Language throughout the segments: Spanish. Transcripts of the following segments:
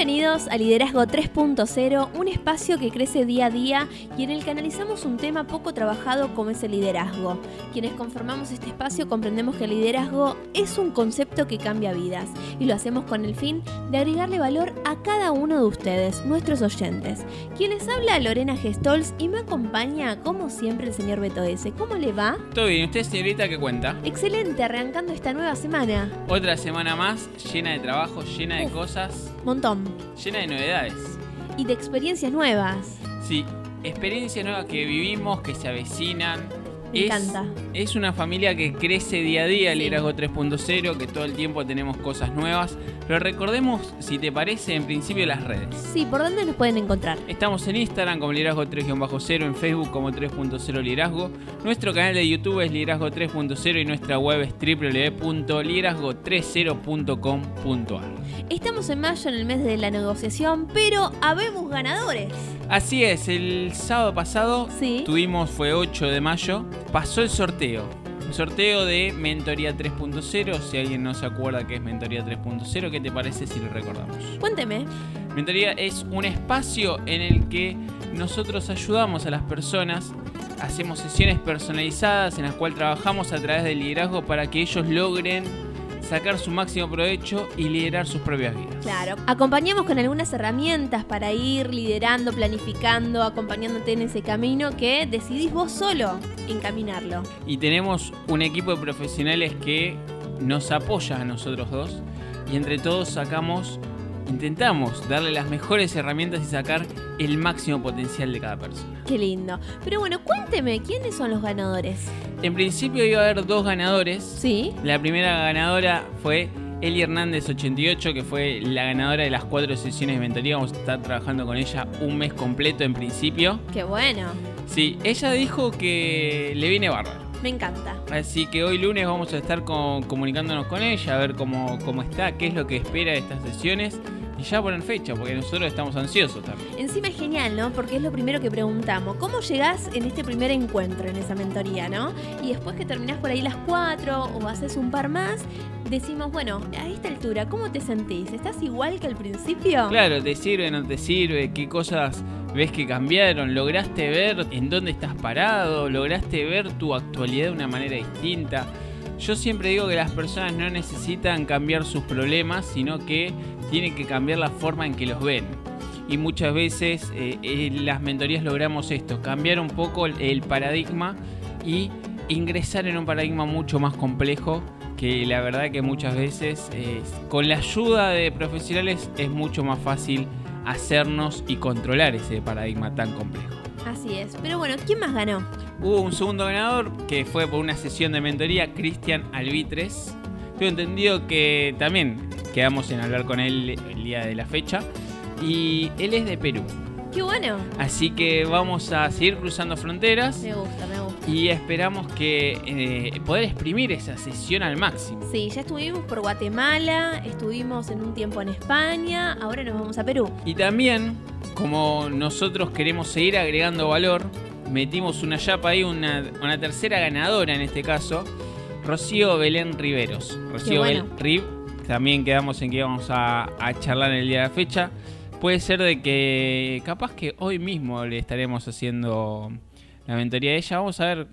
Bienvenidos a Liderazgo 3.0, un espacio que crece día a día y en el que analizamos un tema poco trabajado como es el liderazgo. Quienes conformamos este espacio comprendemos que el liderazgo es un concepto que cambia vidas y lo hacemos con el fin de agregarle valor a cada uno de ustedes, nuestros oyentes. Quien les habla Lorena Gestols y me acompaña como siempre el señor Beto S. ¿Cómo le va? Todo bien, ¿usted señorita qué cuenta? Excelente, arrancando esta nueva semana. Otra semana más, llena de trabajo, llena de Uf. cosas, Montón. Llena de novedades. Y de experiencias nuevas. Sí, experiencias nuevas que vivimos, que se avecinan. Me es, encanta. Es una familia que crece día a día, el Sí. liderazgo 3.0, que todo el tiempo tenemos cosas nuevas. Pero recordemos, si te parece, en principio las redes. Sí, ¿por dónde nos pueden encontrar? Estamos en Instagram como liderazgo 3-0, en Facebook como 3.0 liderazgo. Nuestro canal de YouTube es liderazgo 3.0 y nuestra web es www.liderazgo30.com.ar. Estamos en mayo en el mes de la negociación, pero habemos ganadores. Así es, el sábado pasado Sí. tuvimos, fue 8 de mayo, pasó el sorteo. El sorteo de Mentoría 3.0, si alguien no se acuerda qué es Mentoría 3.0, ¿qué te parece si lo recordamos? Cuénteme. Mentoría es un espacio en el que nosotros ayudamos a las personas, hacemos sesiones personalizadas en las cuales trabajamos a través del liderazgo para que ellos logren sacar su máximo provecho y liderar sus propias vidas. Claro, acompañamos con algunas herramientas para ir liderando, planificando, acompañándote en ese camino que decidís vos solo encaminarlo. Y tenemos un equipo de profesionales que nos apoya a nosotros dos y entre todos sacamos, intentamos darle las mejores herramientas y sacar el máximo potencial de cada persona. Qué lindo. Pero bueno, cuénteme, ¿quiénes son los ganadores? En principio iba a haber dos ganadores. Sí. La primera ganadora fue Eli Hernández 88, que fue la ganadora de las cuatro sesiones de mentoría. Vamos a estar trabajando con ella un mes completo en principio. Qué bueno. Sí, ella dijo que le viene bárbaro. Me encanta. Así que hoy lunes vamos a estar con- comunicándonos con ella, a ver cómo, cómo está, qué es lo que espera de estas sesiones y ya poner fecha, porque nosotros estamos ansiosos también. Encima es genial, ¿no? Porque es lo primero que preguntamos. ¿Cómo llegás en este primer encuentro, en esa mentoría, no? Y después que terminás por ahí las cuatro o haces un par más, decimos, bueno, a esta altura, ¿cómo te sentís? ¿Estás igual que al principio? Claro, ¿te sirve, no te sirve? ¿Qué cosas ves que cambiaron? ¿Lograste ver en dónde estás parado? ¿Lograste ver tu actualidad de una manera distinta? Yo siempre digo que las personas no necesitan cambiar sus problemas, sino que tienen que cambiar la forma en que los ven. Y muchas veces eh, en las mentorías logramos esto, cambiar un poco el, el paradigma y ingresar en un paradigma mucho más complejo que la verdad que muchas veces eh, con la ayuda de profesionales es mucho más fácil hacernos y controlar ese paradigma tan complejo. Así es. Pero bueno, ¿quién más ganó? Hubo un segundo ganador que fue por una sesión de mentoría, Cristian Albitres. Tengo entendido que también quedamos en hablar con él el día de la fecha. Y él es de Perú. Qué bueno. Así que vamos a seguir cruzando fronteras Me gusta, me gusta. y esperamos que eh, poder exprimir esa sesión al máximo. Sí, ya estuvimos por Guatemala, estuvimos en un tiempo en España, ahora nos vamos a Perú. Y también, como nosotros queremos seguir agregando valor, metimos una chapa ahí, una, una tercera ganadora en este caso, Rocío Belén Riveros. Rocío bueno. Bel- Rib, también quedamos en que íbamos a, a charlar en el día de la fecha. Puede ser de que capaz que hoy mismo le estaremos haciendo la mentoría a ella. Vamos a ver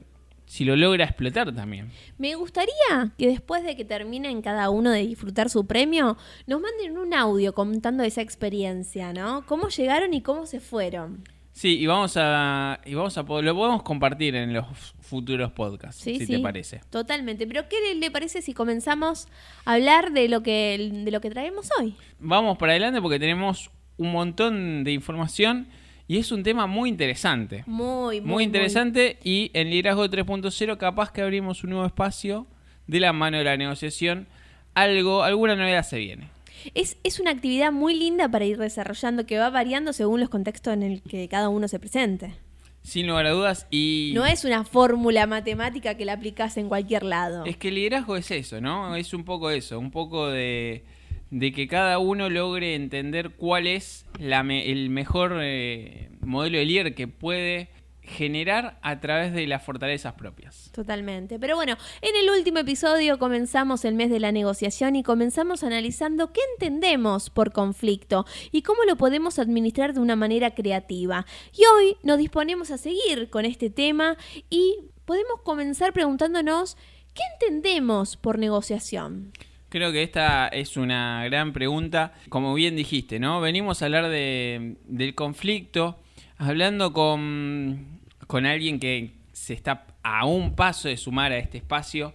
si lo logra explotar también. Me gustaría que después de que terminen cada uno de disfrutar su premio, nos manden un audio contando esa experiencia, ¿no? Cómo llegaron y cómo se fueron. Sí, y vamos a, y vamos a lo podemos compartir en los futuros podcasts, Sí, si sí. te parece. Totalmente. Pero ¿qué le- le parece si comenzamos a hablar de lo que de lo que traemos hoy? Vamos para adelante porque tenemos un montón de información y es un tema muy interesante. Muy, muy, Muy interesante y en Liderazgo 3.0 capaz que abrimos un nuevo espacio de la mano de la negociación. Algo, alguna novedad se viene. Es, es una actividad muy linda para ir desarrollando que va variando según los contextos en el que cada uno se presente. Sin lugar a dudas y... No es una fórmula matemática que la aplicás en cualquier lado. Es que el liderazgo es eso, ¿no? Es un poco eso, un poco de, de que cada uno logre entender cuál es el mejor eh, modelo de líder que puede generar a través de las fortalezas propias. Totalmente. Pero bueno, en el último episodio comenzamos el mes de la negociación y comenzamos analizando qué entendemos por conflicto y cómo lo podemos administrar de una manera creativa. Y hoy nos disponemos a seguir con este tema y podemos comenzar preguntándonos qué entendemos por negociación. Creo que esta es una gran pregunta. Como bien dijiste, ¿no? Venimos a hablar de, del conflicto, hablando con, con alguien que se está a un paso de sumar a este espacio.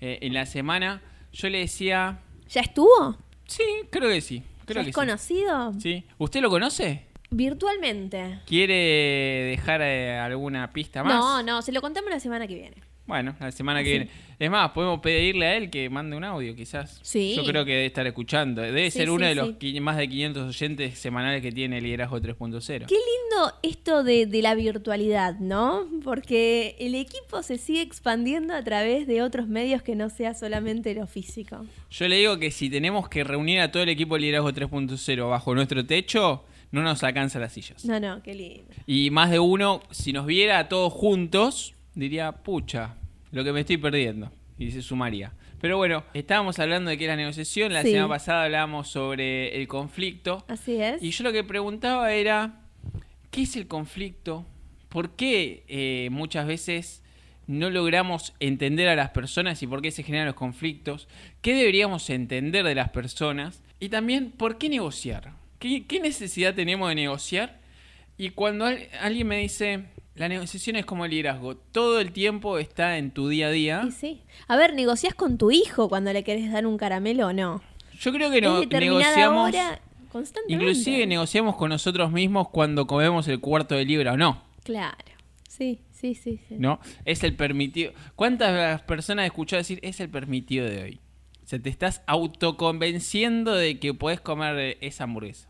Eh, en la semana yo le decía, ¿Ya estuvo? sí, creo que sí. Creo ¿Ya que es sí. conocido? Sí. ¿Usted lo conoce? Virtualmente. ¿Quiere dejar eh, alguna pista más? No, no, se lo contamos la semana que viene. Bueno, la semana que viene. Es más, podemos pedirle a él que mande un audio, quizás. Sí. Yo creo que debe estar escuchando. Debe Sí, ser uno sí, de los sí. más de 500 oyentes semanales que tiene Liderazgo 3.0. Qué lindo esto de, de la virtualidad, ¿no? Porque el equipo se sigue expandiendo a través de otros medios que no sea solamente lo físico. Yo le digo que si tenemos que reunir a todo el equipo de Liderazgo 3.0 bajo nuestro techo, no nos alcanza las sillas. No, no, qué lindo. Y más de uno, si nos viera a todos juntos, diría, pucha, lo que me estoy perdiendo. Y se sumaría. Pero bueno, estábamos hablando de que era negociación. La Sí. semana pasada hablábamos sobre el conflicto. Así es. Y yo lo que preguntaba era, ¿qué es el conflicto? ¿Por qué eh, muchas veces no logramos entender a las personas y por qué se generan los conflictos? ¿Qué deberíamos entender de las personas? Y también, ¿por qué negociar? ¿Qué, qué necesidad tenemos de negociar? Y cuando al- alguien me dice, la negociación es como el liderazgo, todo el tiempo está en tu día a día. Y sí. A ver, ¿negociás con tu hijo cuando le querés dar un caramelo o no? Yo creo que no, negociamos... hora constantemente. Inclusive negociamos con nosotros mismos cuando comemos el cuarto de libra o no, Claro. Sí, sí, sí, sí. ¿no? Es el permitido. ¿Cuántas personas escuchó decir es el permitido de hoy? O sea, te estás autoconvenciendo de que podés comer esa hamburguesa,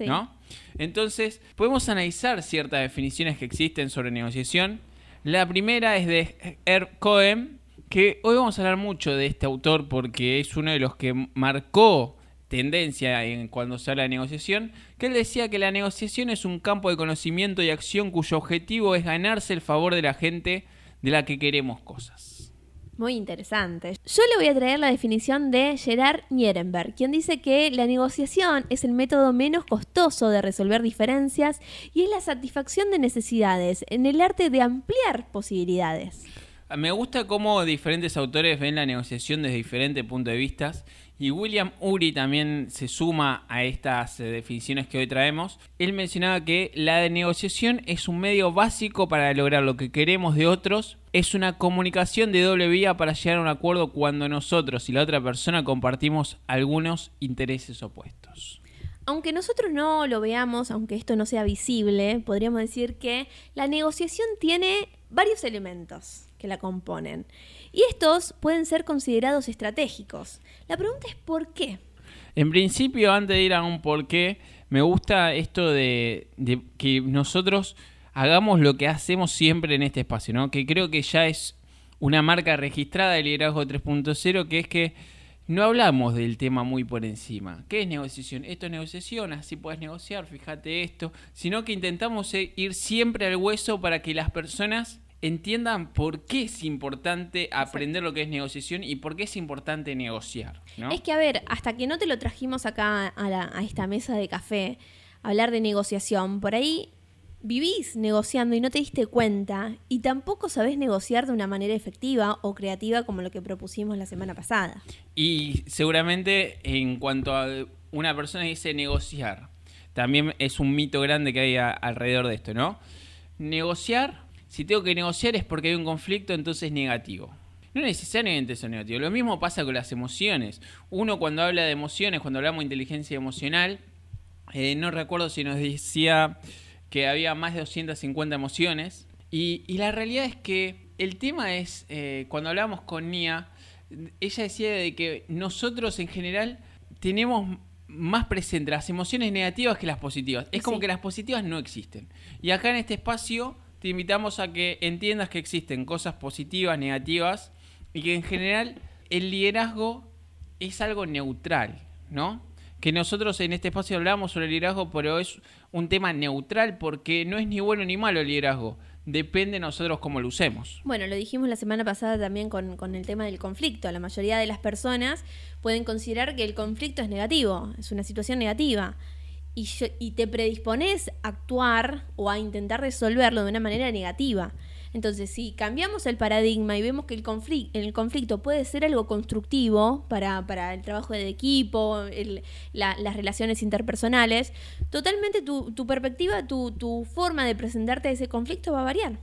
¿no? Entonces, podemos analizar ciertas definiciones que existen sobre negociación. La primera es de Herb Cohen, que hoy vamos a hablar mucho de este autor porque es uno de los que marcó tendencia en cuando se habla de negociación, que él decía que la negociación es un campo de conocimiento y acción cuyo objetivo es ganarse el favor de la gente de la que queremos cosas. Muy interesante. Yo le voy a traer la definición de Gerard Nierenberg, quien dice que la negociación es el método menos costoso de resolver diferencias y es la satisfacción de necesidades en el arte de ampliar posibilidades. Me gusta cómo diferentes autores ven la negociación desde diferentes puntos de vista y William Uri también se suma a estas eh, definiciones que hoy traemos. Él mencionaba que la negociación es un medio básico para lograr lo que queremos de otros, es una comunicación de doble vía para llegar a un acuerdo cuando nosotros y la otra persona compartimos algunos intereses opuestos. Aunque nosotros no lo veamos, aunque esto no sea visible, podríamos decir que la negociación tiene varios elementos que la componen. Y estos pueden ser considerados estratégicos. La pregunta es ¿por qué? En principio, antes de ir a un porqué, me gusta esto de, de que nosotros hagamos lo que hacemos siempre en este espacio, ¿no? Que creo que ya es una marca registrada del liderazgo 3.0, que es que no hablamos del tema muy por encima. ¿Qué es negociación? Esto es negociación, así puedes negociar, fíjate esto. Sino que intentamos ir siempre al hueso para que las personas entiendan por qué es importante aprender lo que es negociación y por qué es importante negociar. ¿no? Es que, a ver, hasta que no te lo trajimos acá a, la- a esta mesa de café, hablar de negociación, por ahí vivís negociando y no te diste cuenta y tampoco sabés negociar de una manera efectiva o creativa como lo que propusimos la semana pasada. Y seguramente en cuanto a una persona que dice negociar, también es un mito grande que hay a- alrededor de esto, ¿no? Negociar, si tengo que negociar es porque hay un conflicto, entonces negativo. No necesariamente eso es negativo. Lo mismo pasa con las emociones. Uno cuando habla de emociones, cuando hablamos de inteligencia emocional, eh, no recuerdo si nos decía que había más de 250 emociones. Y, y la realidad es que el tema es, eh, cuando hablamos con Nia, ella decía de que nosotros en general tenemos más presentes las emociones negativas que las positivas. Es como que las positivas no existen. Y acá en este espacio te invitamos a que entiendas que existen cosas positivas, negativas, y que en general el liderazgo es algo neutral, ¿no? que nosotros en este espacio hablamos sobre el liderazgo, pero es un tema neutral porque no es ni bueno ni malo el liderazgo. Depende de nosotros cómo lo usemos. Bueno, lo dijimos la semana pasada también con, con el tema del conflicto. La mayoría de las personas pueden considerar que el conflicto es negativo, es una situación negativa. Y, yo- y te predispones a actuar o a intentar resolverlo de una manera negativa. Entonces, si cambiamos el paradigma y vemos que el conflicto, el conflicto puede ser algo constructivo para, para el trabajo de equipo, las relaciones interpersonales, totalmente tu, tu perspectiva, tu, tu forma de presentarte a ese conflicto va a variar.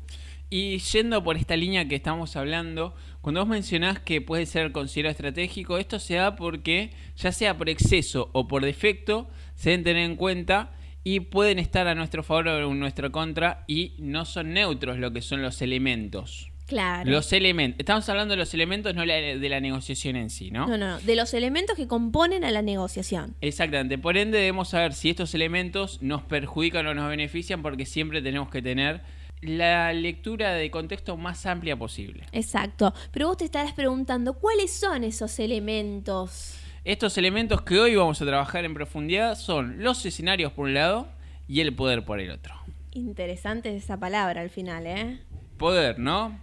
Y yendo por esta línea que estamos hablando, cuando vos mencionás que puede ser considerado estratégico, esto se da porque, ya sea por exceso o por defecto, se deben tener en cuenta y pueden estar a nuestro favor o en nuestra contra y no son neutros lo que son los elementos. Claro. Los elementos. Estamos hablando de los elementos, no de la negociación en sí, ¿no? No, no, no. De los elementos que componen a la negociación. Exactamente. Por ende, debemos saber si estos elementos nos perjudican o nos benefician, porque siempre tenemos que tener la lectura de contexto más amplia posible. Exacto. Pero vos te estarás preguntando, ¿cuáles son esos elementos? Estos elementos que hoy vamos a trabajar en profundidad son los escenarios por un lado y el poder por el otro. Interesante esa palabra al final, ¿eh? Poder, ¿no?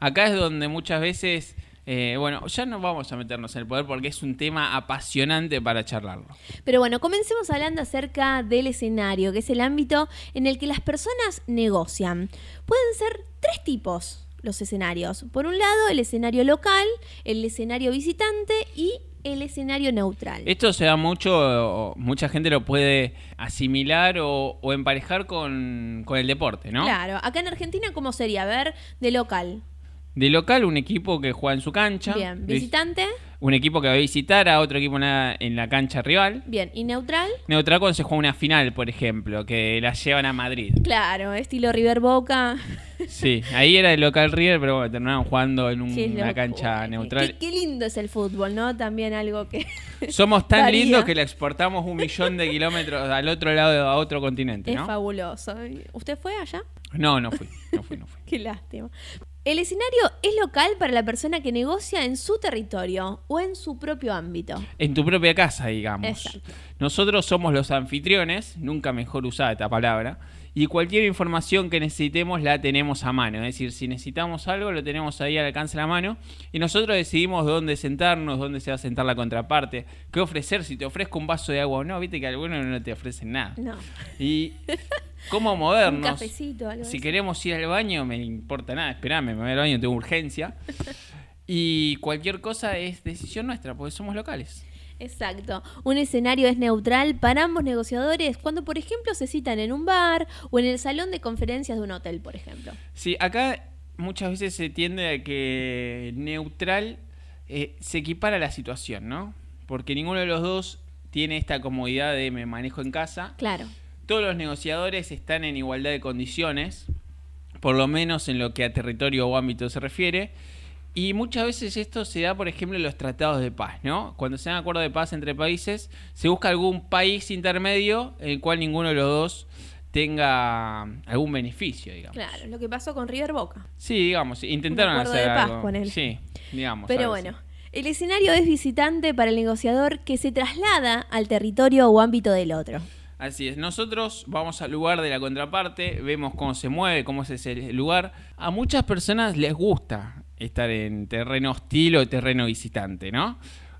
Acá es donde muchas veces, eh, bueno, ya no vamos a meternos en el poder porque es un tema apasionante para charlarlo. Pero bueno, comencemos hablando acerca del escenario, que es el ámbito en el que las personas negocian. Pueden ser tres tipos los escenarios. Por un lado, el escenario local, el escenario visitante y el escenario neutral. Esto se da mucho, mucha gente lo puede asimilar o, o emparejar con, con el deporte, ¿no? Claro, acá en Argentina, ¿cómo sería? A ver, de local. De local, un equipo que juega en su cancha. Bien, visitante, Un equipo que va a visitar a otro equipo en la, en la cancha rival. bien, y neutral. Neutral cuando se juega una final, por ejemplo, que la llevan a Madrid. Claro, estilo River Boca. Sí, ahí era el local River, pero bueno, terminaron jugando en un- Sí, es una cancha Uy, neutral. Qué, qué lindo es el fútbol, ¿no? También algo que... Somos tan Varía. lindos que le exportamos un millón de kilómetros al otro lado, a otro continente, es ¿no? fabuloso. ¿Usted fue allá? No, no fui, no fui, no fui. Qué lástima. El escenario es local para la persona que negocia en su territorio o en su propio ámbito. En tu propia casa, digamos. Exacto. Nosotros somos los anfitriones, nunca mejor usada esta palabra, y cualquier información que necesitemos la tenemos a mano. Es decir, si necesitamos algo, lo tenemos ahí al alcance de la mano, y nosotros decidimos dónde sentarnos, dónde se va a sentar la contraparte, qué ofrecer, si te ofrezco un vaso de agua o no, viste que algunos no te ofrecen nada. No. Y cómo Un movernos. cafecito, algo Si así. queremos ir al baño, me importa nada, esperame, me voy al baño, tengo urgencia. Y cualquier cosa es decisión nuestra, porque somos locales. Exacto. Un escenario es neutral para ambos negociadores cuando, por ejemplo, se citan en un bar o en el salón de conferencias de un hotel, por ejemplo. Sí, acá muchas veces se tiende a que neutral eh, se equipara a la situación, ¿no? Porque ninguno de los dos tiene esta comodidad de me manejo en casa. Claro. Todos los negociadores están en igualdad de condiciones, por lo menos en lo que a territorio o ámbito se refiere. Y muchas veces esto se da, por ejemplo, en los tratados de paz, ¿no? Cuando se dan acuerdos de paz entre países, se busca algún país intermedio en el cual ninguno de los dos tenga algún beneficio, digamos. Claro, lo que pasó con River Boca. Sí, digamos, intentaron Un acuerdo hacer de paz, algo. ponele. Sí, digamos. Pero bueno, así. el escenario es visitante para el negociador que se traslada al territorio o ámbito del otro. Así es, nosotros vamos al lugar de la contraparte, vemos cómo se mueve, cómo es ese lugar. A muchas personas les gusta estar en terreno hostil o terreno visitante, ¿no?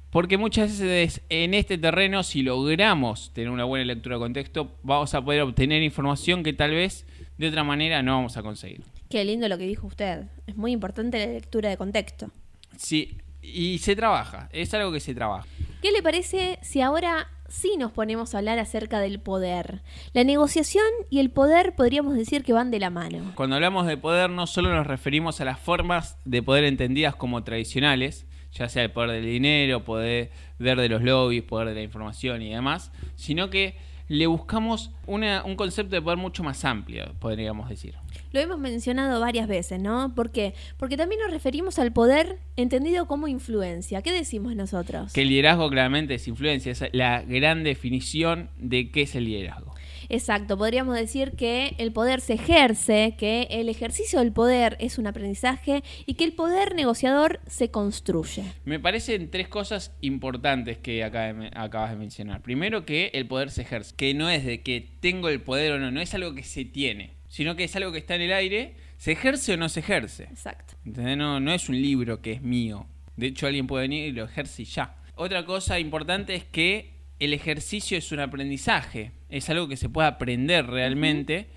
Porque muchas veces en este terreno, si logramos tener una buena lectura de contexto, vamos a poder obtener información que tal vez de otra manera no vamos a conseguir. Qué lindo lo que dijo usted. Es muy importante la lectura de contexto. Sí, y se trabaja, es algo que se trabaja. ¿Qué le parece si ahora sí nos ponemos a hablar acerca del poder? La negociación y el poder podríamos decir que van de la mano. Cuando hablamos de poder no solo nos referimos a las formas de poder entendidas como tradicionales, ya sea el poder del dinero, poder de los lobbies, poder de la información y demás, sino que le buscamos una- un concepto de poder mucho más amplio, podríamos decir. Lo hemos mencionado varias veces, ¿no? ¿Por qué? Porque también nos referimos al poder entendido como influencia. ¿Qué decimos nosotros? Que el liderazgo claramente es influencia, es la gran definición de qué es el liderazgo. Exacto, podríamos decir que el poder se ejerce, que el ejercicio del poder es un aprendizaje y que el poder negociador se construye. Me parecen tres cosas importantes que acabas de mencionar. Primero que el poder se ejerce, que no es de que tengo el poder o no, no es algo que se tiene, sino que es algo que está en el aire, se ejerce o no se ejerce. Exacto. No, no es un libro que es mío. De hecho, alguien puede venir y lo ejerce y ya. Otra cosa importante es que el ejercicio es un aprendizaje, es algo que se puede aprender realmente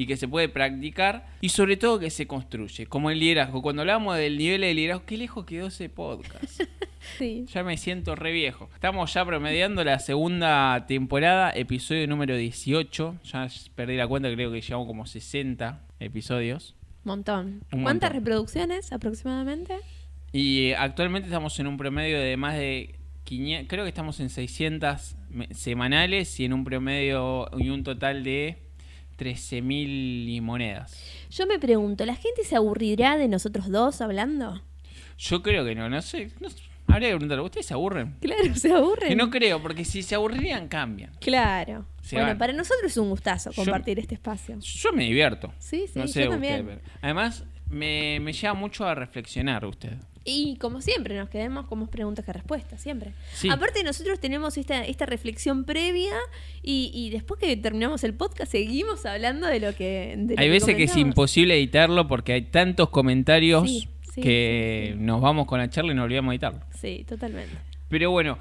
y que se puede practicar y sobre todo que se construye, como el liderazgo. Cuando hablamos del nivel de liderazgo, qué lejos quedó ese podcast. sí. Ya me siento re viejo. Estamos ya promediando la segunda temporada, episodio número 18. Ya perdí la cuenta, creo que llevamos como 60 episodios. Montón. ¿Cuántas reproducciones aproximadamente? Y actualmente estamos en un promedio de más de creo que estamos en 600 semanales y en un promedio y un total de 13.000 monedas. Yo me pregunto, ¿la gente se aburrirá de nosotros dos hablando? Yo creo que no, no sé. habría que preguntarle, ¿ustedes se aburren? Claro, se aburren. no creo, porque si se aburrirían, cambian. Claro. bueno, para nosotros es un gustazo compartir este espacio. Yo me divierto. Sí, sí, yo también. además, me, me lleva mucho a reflexionar usted. Y como siempre, nos quedemos con más preguntas que respuestas, siempre. Aparte, nosotros tenemos esta, esta reflexión previa y, después que terminamos el podcast seguimos hablando de lo que... hay veces que es imposible editarlo porque hay tantos comentarios que nos vamos con la charla y nos olvidamos de editarlo. Sí, totalmente. Pero bueno,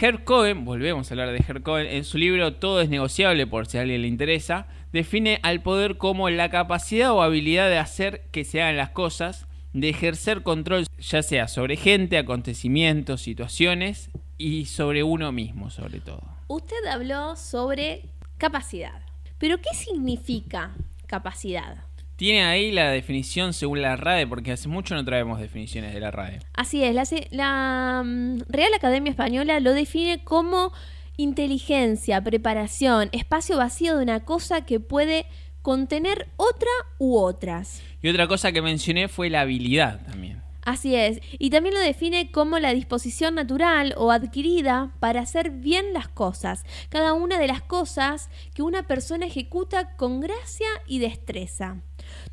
Herr Cohen, volvemos a hablar de Herr Cohen, en su libro Todo es negociable, por si a alguien le interesa, define al poder como la capacidad o habilidad de hacer que se hagan las cosas de ejercer control ya sea sobre gente, acontecimientos, situaciones y sobre uno mismo sobre todo. Usted habló sobre capacidad, pero ¿qué significa capacidad? Tiene ahí la definición según la RAE, porque hace mucho no traemos definiciones de la RAE. Así es, la, la mm, Real Academia Española lo define como inteligencia, preparación, espacio vacío de una cosa que puede contener otra u otras. Y otra cosa que mencioné fue la habilidad también. Así es, y también lo define como la disposición natural o adquirida para hacer bien las cosas, cada una de las cosas que una persona ejecuta con gracia y destreza.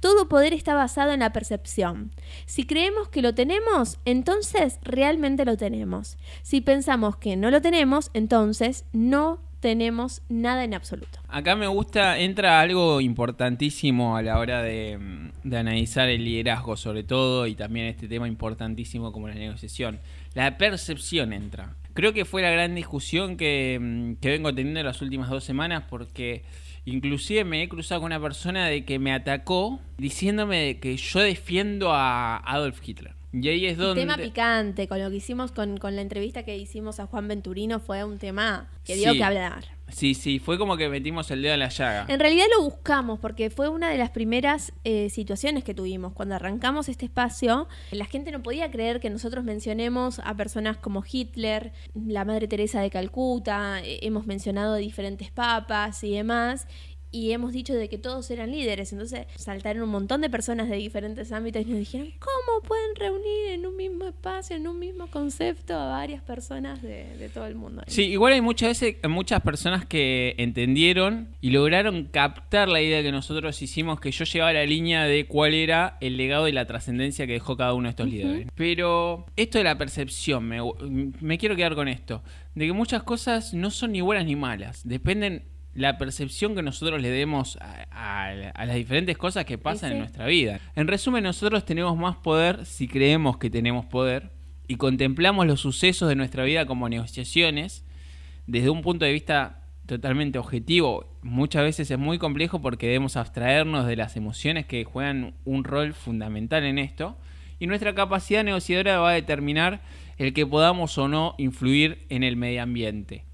Todo poder está basado en la percepción. Si creemos que lo tenemos, entonces realmente lo tenemos. Si pensamos que no lo tenemos, entonces no tenemos nada en absoluto. Acá me gusta, entra algo importantísimo a la hora de, analizar el liderazgo sobre todo y también este tema importantísimo como la negociación. La percepción entra. Creo que fue la gran discusión que, que vengo teniendo las últimas dos semanas porque inclusive me he cruzado con una persona de que me atacó diciéndome que yo defiendo a Adolf Hitler. Y ahí es donde... Un tema picante, con lo que hicimos con, la entrevista que hicimos a Juan Venturino, fue un tema que dio que hablar. Sí, sí, fue como que metimos el dedo en la llaga. En realidad lo buscamos porque fue una de las primeras eh, situaciones que tuvimos. Cuando arrancamos este espacio, la gente no podía creer que nosotros mencionemos a personas como Hitler, la Madre Teresa de Calcuta, eh, hemos mencionado diferentes papas y demás y hemos dicho de que todos eran líderes. Entonces saltaron un montón de personas de diferentes ámbitos y nos dijeron, ¿cómo pueden reunir en un mismo espacio, en un mismo concepto a varias personas de, todo el mundo? Sí, igual hay muchas veces muchas personas que entendieron y lograron captar la idea que nosotros hicimos, que yo llevaba la línea de cuál era el legado y la trascendencia que dejó cada uno de estos líderes. Pero esto de la percepción, me, me quiero quedar con esto, de que muchas cosas no son ni buenas ni malas, dependen la percepción que nosotros le demos a, las diferentes cosas que pasan en nuestra vida. En resumen, nosotros tenemos más poder si creemos que tenemos poder y contemplamos los sucesos de nuestra vida como negociaciones desde un punto de vista totalmente objetivo. Muchas veces es muy complejo porque debemos abstraernos de las emociones que juegan un rol fundamental en esto y nuestra capacidad negociadora va a determinar el que podamos o no influir en el medio ambiente.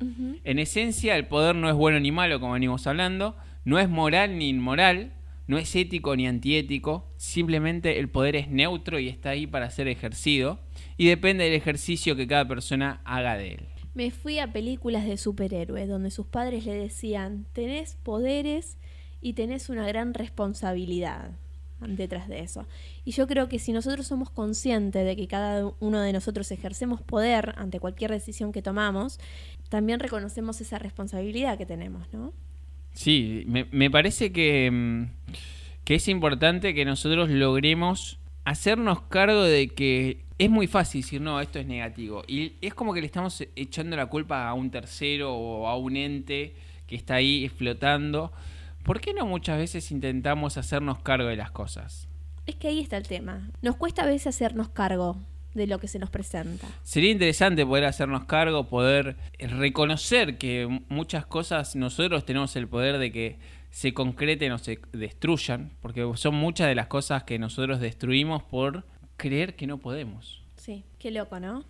En esencia, el poder no es bueno ni malo, como venimos hablando, no es moral ni inmoral, no es ético ni antiético, simplemente el poder es neutro y está ahí para ser ejercido y depende del ejercicio que cada persona haga de él. Me fui a películas de superhéroes donde sus padres le decían, tenés poderes y tenés una gran responsabilidad detrás de eso. Y yo creo que si nosotros somos conscientes de que cada uno de nosotros ejercemos poder ante cualquier decisión que tomamos, también reconocemos esa responsabilidad que tenemos, ¿no? Sí, me, me parece que, mm, que es importante que nosotros logremos hacernos cargo de que es muy fácil decir, no, esto es negativo. Y es como que le estamos echando la culpa a un tercero o a un ente que está ahí flotando. ¿Por qué no muchas veces intentamos hacernos cargo de las cosas? Es que ahí está el tema. Nos cuesta a veces hacernos cargo de lo que se nos presenta. Sería interesante poder hacernos cargo, poder reconocer que muchas cosas nosotros tenemos el poder de que se concreten o se destruyan, porque son muchas de las cosas que nosotros destruimos por creer que no podemos. Sí, qué loco, ¿no?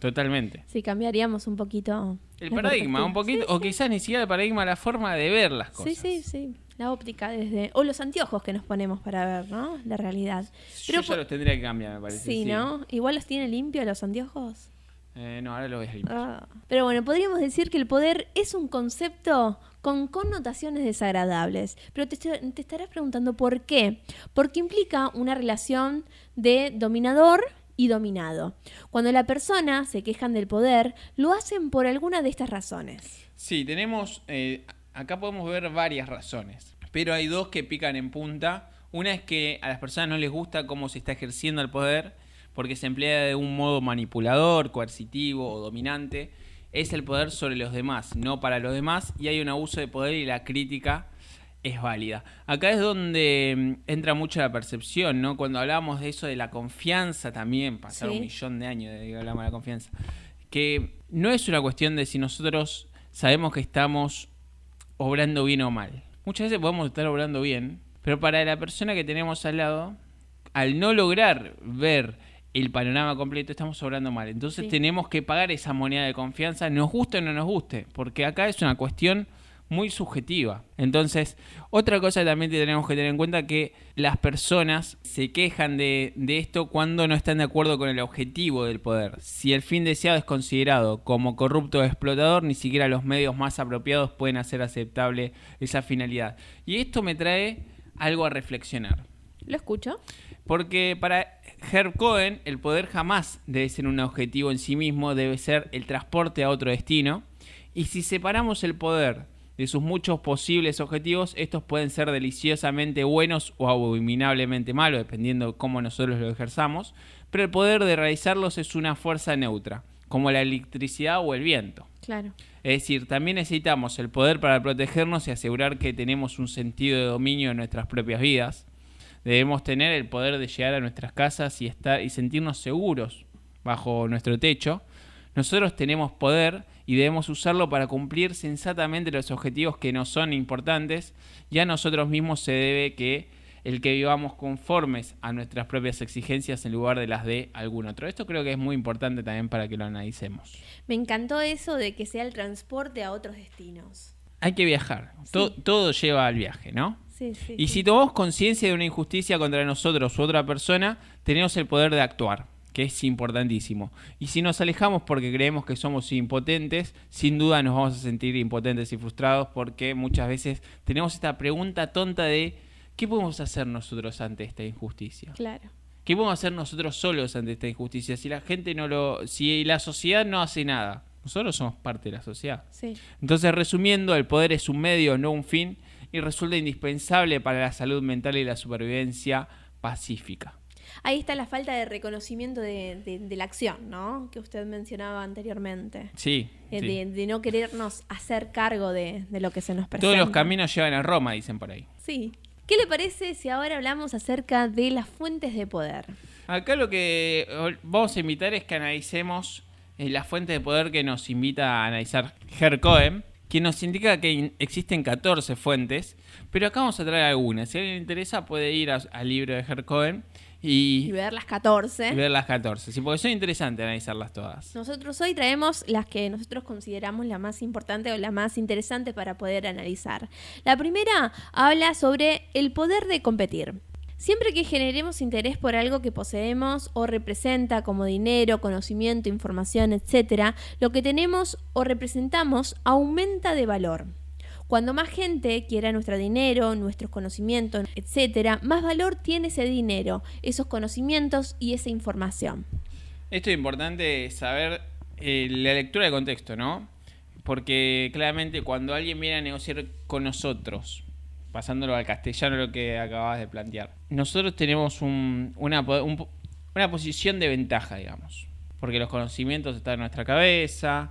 Totalmente. Si cambiaríamos un poquito... El paradigma, un poquito, o Sí, sí. quizás ni siquiera el paradigma, la forma de ver las Sí, cosas. sí, sí. La óptica desde... O los anteojos que nos ponemos para ver, ¿no? La realidad. Pero Yo ya los tendría que cambiar, me parece. Sí, ¿no? Igual los tiene limpios los anteojos. Eh, no, ahora lo voy a limpiar. Ah. Pero bueno, podríamos decir que el poder es un concepto con connotaciones desagradables. Pero te, te estarás preguntando por qué. Porque implica una relación de dominador y dominado. Cuando la persona se quejan del poder, lo hacen por alguna de estas razones. Sí, tenemos. eh, acá podemos ver varias razones. Pero hay dos que pican en punta. Una es que a las personas no les gusta cómo se está ejerciendo el poder, porque se emplea de un modo manipulador, coercitivo o dominante. Es el poder sobre los demás, no para los demás, y hay un abuso de poder y la crítica es válida. Acá es donde mm, entra mucho la percepción, ¿no? Cuando hablamos de eso de la confianza también, pasaron Sí. un millón de años desde que hablamos de la confianza, que no es una cuestión de si nosotros sabemos que estamos obrando bien o mal. Muchas veces podemos estar obrando bien, pero para la persona que tenemos al lado, al no lograr ver el panorama completo, estamos obrando mal. Entonces Sí. tenemos que pagar esa moneda de confianza, nos guste o no nos guste, porque acá es una cuestión muy subjetiva. Entonces, otra cosa también que tenemos que tener en cuenta que las personas se quejan de, de esto cuando no están de acuerdo con el objetivo del poder. Si el fin deseado es considerado como corrupto o explotador, ni siquiera los medios más apropiados pueden hacer aceptable esa finalidad. Y esto me trae algo a reflexionar. ¿Lo escucho? Porque para Herb Cohen, el poder jamás debe ser un objetivo en sí mismo, debe ser el transporte a otro destino. Y si separamos el poder de sus muchos posibles objetivos, estos pueden ser deliciosamente buenos o abominablemente malos, dependiendo de cómo nosotros lo ejerzamos. Pero el poder de realizarlos es una fuerza neutra, como la electricidad o el viento. Claro. Es decir, también necesitamos el poder para protegernos y asegurar que tenemos un sentido de dominio en nuestras propias vidas. Debemos tener el poder de llegar a nuestras casas y estar y sentirnos seguros bajo nuestro techo. Nosotros tenemos poder y debemos usarlo para cumplir sensatamente los objetivos que nos son importantes. Y a nosotros mismos se debe que el que vivamos conformes a nuestras propias exigencias en lugar de las de algún otro. Esto creo que es muy importante también para que lo analicemos. Me encantó eso de que sea el transporte a otros destinos. Hay que viajar. Sí. To- todo lleva al viaje, ¿no? Sí, sí. Y si tomamos conciencia de una injusticia contra nosotros u otra persona, tenemos el poder de actuar, que es importantísimo. Y si nos alejamos porque creemos que somos impotentes, sin duda nos vamos a sentir impotentes y frustrados porque muchas veces tenemos esta pregunta tonta de ¿qué podemos hacer nosotros ante esta injusticia? Claro. ¿Qué podemos hacer nosotros solos ante esta injusticia? Si la gente no lo, si la sociedad no hace nada, nosotros somos parte de la sociedad. Sí. Entonces, resumiendo, el poder es un medio, no un fin, y resulta indispensable para la salud mental y la supervivencia pacífica. Ahí está la falta de reconocimiento de, de- de la acción, ¿no? Que usted mencionaba anteriormente. Sí. Eh, sí. De, no querernos hacer cargo de, lo que se nos presenta. Todos los caminos llevan a Roma, dicen por ahí. Sí. ¿Qué le parece si ahora hablamos acerca de las fuentes de poder? Acá lo que vamos a invitar es que analicemos eh, la fuente de poder que nos invita a analizar Herr Cohen, quien nos indica que existen 14 fuentes, pero acá vamos a traer algunas. Si a alguien le interesa puede ir a- al libro de Herr Cohen Y y, ver las 14. y ver las 14. Sí, porque son interesantes analizarlas todas. Nosotros hoy traemos las que nosotros consideramos la más importante o la más interesante para poder analizar. La primera habla sobre el poder de competir. Siempre que generemos interés por algo que poseemos o representa como dinero, conocimiento, información, etc., lo que tenemos o representamos aumenta de valor. Cuando más gente quiera nuestro dinero, nuestros conocimientos, etc., más valor tiene ese dinero, esos conocimientos y esa información. Esto es importante saber eh, la lectura de contexto, ¿no? Porque claramente cuando alguien viene a negociar con nosotros, pasándolo al castellano lo que acabas de plantear. Nosotros tenemos una, una posición de ventaja, digamos, porque los conocimientos están en nuestra cabeza,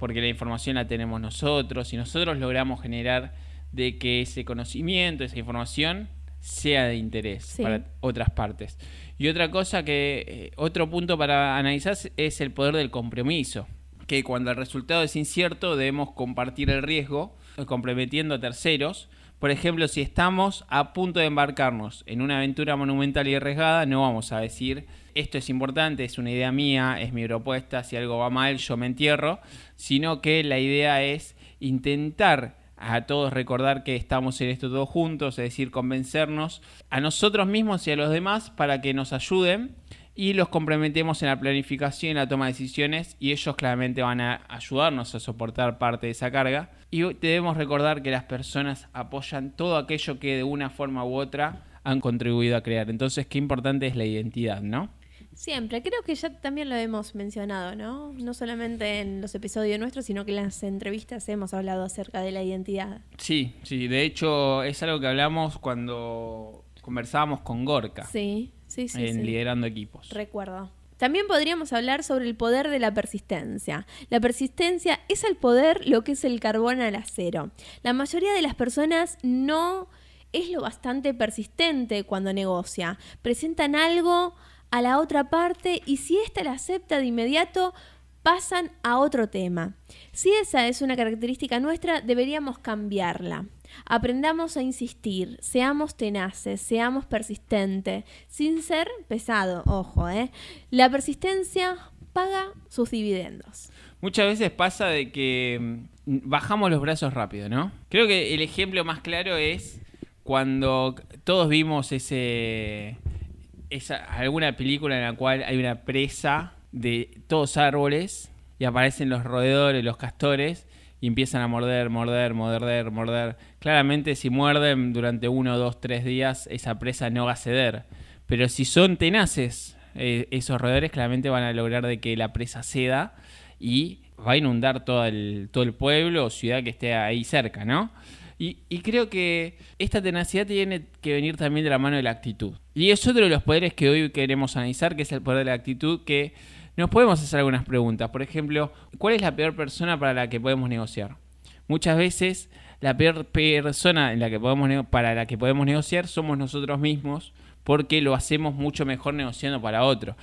porque la información la tenemos nosotros y nosotros logramos generar de que ese conocimiento, esa información sea de interés para otras partes. Y otra cosa que, eh, otro punto para analizar es el poder del compromiso, que cuando el resultado es incierto debemos compartir el riesgo, eh, comprometiendo a terceros. Por ejemplo, si estamos a punto de embarcarnos en una aventura monumental y arriesgada, no vamos a decir esto es importante, es una idea mía, es mi propuesta, si algo va mal yo me entierro, sino que la idea es intentar a todos recordar que estamos en esto todos juntos, es decir, convencernos a nosotros mismos y a los demás para que nos ayuden y los comprometemos en la planificación y la toma de decisiones y ellos claramente van a ayudarnos a soportar parte de esa carga. Y debemos recordar que las personas apoyan todo aquello que de una forma u otra han contribuido a crear. Entonces, qué importante es la identidad, ¿no? Siempre, creo que ya también lo hemos mencionado, ¿no? No solamente en los episodios nuestros, sino que en las entrevistas hemos hablado acerca de la identidad. Sí, sí, de hecho es algo que hablamos cuando conversábamos con Gorka. Sí, sí, sí. En liderando equipos. Recuerdo. También podríamos hablar sobre el poder de la persistencia. La persistencia es al poder lo que es el carbón al acero. La mayoría de las personas no es lo bastante persistente cuando negocia. Presentan algo a la otra parte y si ésta la acepta de inmediato, pasan a otro tema. Si esa es una característica nuestra, deberíamos cambiarla. Aprendamos a insistir, seamos tenaces, seamos persistentes, sin ser pesado, ojo, ¿eh? La persistencia paga sus dividendos. Muchas veces pasa de que mm, bajamos los brazos rápido, ¿no? Creo que el ejemplo más claro es cuando todos vimos ese es alguna película en la cual hay una presa de todos árboles y aparecen los roedores, los castores y empiezan a morder, morder, morder, morder. Claramente si muerden durante uno, dos, tres días esa presa no va a ceder. Pero si son tenaces eh, esos roedores claramente van a lograr de que la presa ceda y va a inundar todo el, todo el pueblo o ciudad que esté ahí cerca, ¿no? Y, creo que esta tenacidad tiene que venir también de la mano de la actitud. Y es otro de los poderes que hoy queremos analizar, que es el poder de la actitud, que nos podemos hacer algunas preguntas. Por ejemplo, ¿cuál es la peor persona para la que podemos negociar? Muchas veces la peor persona en la que podemos para la que podemos negociar somos nosotros mismos porque lo hacemos mucho mejor negociando para otro.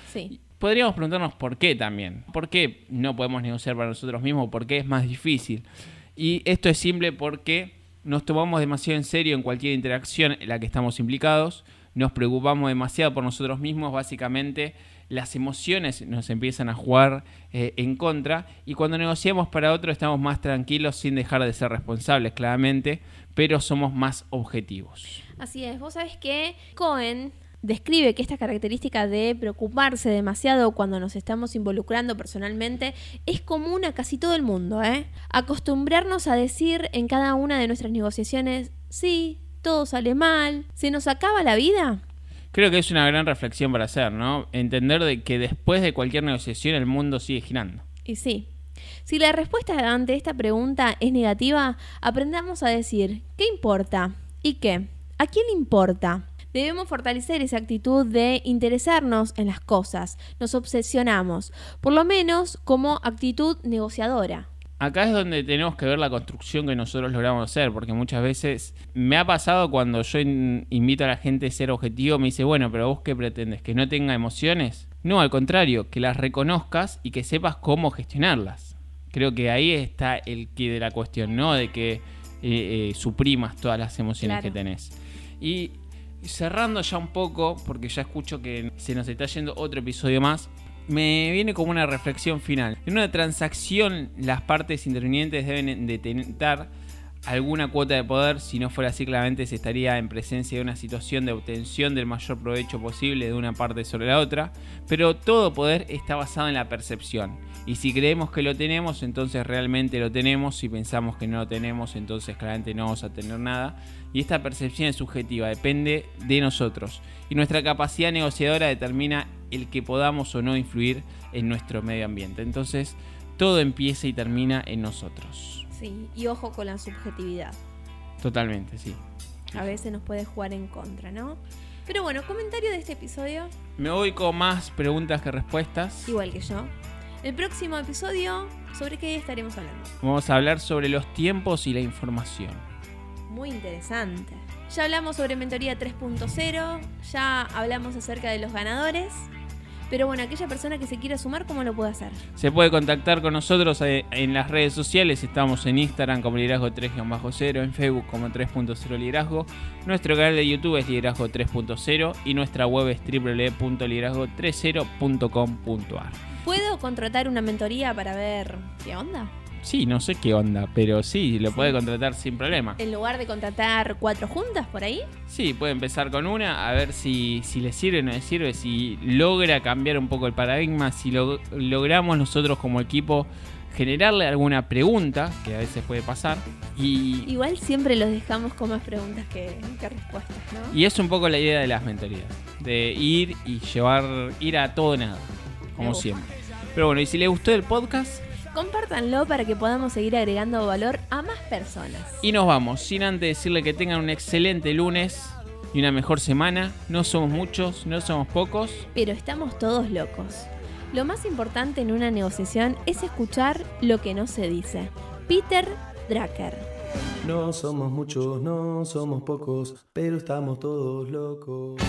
Podríamos preguntarnos por qué también. ¿Por qué no podemos negociar para nosotros mismos? ¿Por qué es más difícil? Y esto es simple porque nos tomamos demasiado en serio en cualquier interacción en la que estamos implicados, nos preocupamos demasiado por nosotros mismos, básicamente las emociones nos empiezan a jugar eh, en contra y cuando negociamos para otro estamos más tranquilos sin dejar de ser responsables, claramente, pero somos más objetivos. Así es, vos sabés que Cohen describe que esta característica de preocuparse demasiado cuando nos estamos involucrando personalmente es común a casi todo el mundo. ¿eh? Acostumbrarnos a decir en cada una de nuestras negociaciones, sí, todo sale mal, se nos acaba la vida. Creo que es una gran reflexión para hacer, ¿no? Entender de que después de cualquier negociación el mundo sigue girando. Y sí. Si la respuesta ante esta pregunta es negativa, aprendamos a decir, ¿qué importa? ¿Y qué? ¿A quién le importa? Debemos fortalecer esa actitud de interesarnos en las cosas. Nos obsesionamos, por lo menos como actitud negociadora. Acá es donde tenemos que ver la construcción que nosotros logramos hacer, porque muchas veces me ha pasado cuando yo invito a la gente a ser objetivo, me dice, bueno, pero vos qué pretendes, que no tenga emociones. No, al contrario, que las reconozcas y que sepas cómo gestionarlas. Creo que ahí está el quid de la cuestión, ¿no? De que eh, eh, suprimas todas las emociones que tenés. Y cerrando ya un poco, porque ya escucho que se nos está yendo otro episodio más, me viene como una reflexión final. En una transacción, las partes intervinientes deben detentar alguna cuota de poder, si no fuera así claramente se estaría en presencia de una situación de obtención del mayor provecho posible de una parte sobre la otra, pero todo poder está basado en la percepción. Y si creemos que lo tenemos, entonces realmente lo tenemos, si pensamos que no lo tenemos, entonces claramente no vamos a tener nada. Y esta percepción es subjetiva, depende de nosotros. Y nuestra capacidad negociadora determina el que podamos o no influir en nuestro medio ambiente. Entonces, todo empieza y termina en nosotros. Sí, y ojo con la subjetividad. Totalmente, sí. A veces nos puede jugar en contra, ¿no? Pero bueno, comentario de este episodio, Me voy con más preguntas que respuestas. igual que yo. El próximo episodio, ¿sobre qué estaremos hablando? Vamos a hablar sobre los tiempos y la información. Muy interesante. Ya hablamos sobre Mentoría 3.0, ya hablamos acerca de los ganadores. Pero bueno, aquella persona que se quiera sumar, ¿cómo lo puede hacer? Se puede contactar con nosotros eh, en las redes sociales. Estamos en Instagram como Liderazgo 3-0, en Facebook como 3.0 Liderazgo. Nuestro canal de YouTube es Liderazgo 3.0 y nuestra web es www.liderazgo30.com.ar. ¿Puedo contratar una mentoría para ver qué onda? Sí, no sé qué onda, pero sí, lo puede contratar sin problema. En lugar de contratar cuatro juntas por ahí. Sí, puede empezar con una, a ver si, si le sirve o no le sirve, si logra cambiar un poco el paradigma, si lo- logramos nosotros como equipo generarle alguna pregunta, que a veces puede pasar, y, Igual siempre los dejamos con más preguntas que, que respuestas, ¿no? y es un poco la idea de las mentorías, de ir y llevar, ir a todo nada, como siempre. Pero bueno, y si le gustó el podcast, Compártanlo para que podamos seguir agregando valor a más personas. y nos vamos, sin antes decirle que tengan un excelente lunes y una mejor semana, no somos muchos, no somos pocos. Pero estamos todos locos. Lo más importante en una negociación es escuchar lo que no se dice. Peter Drucker. No somos muchos, no somos pocos, pero estamos todos locos.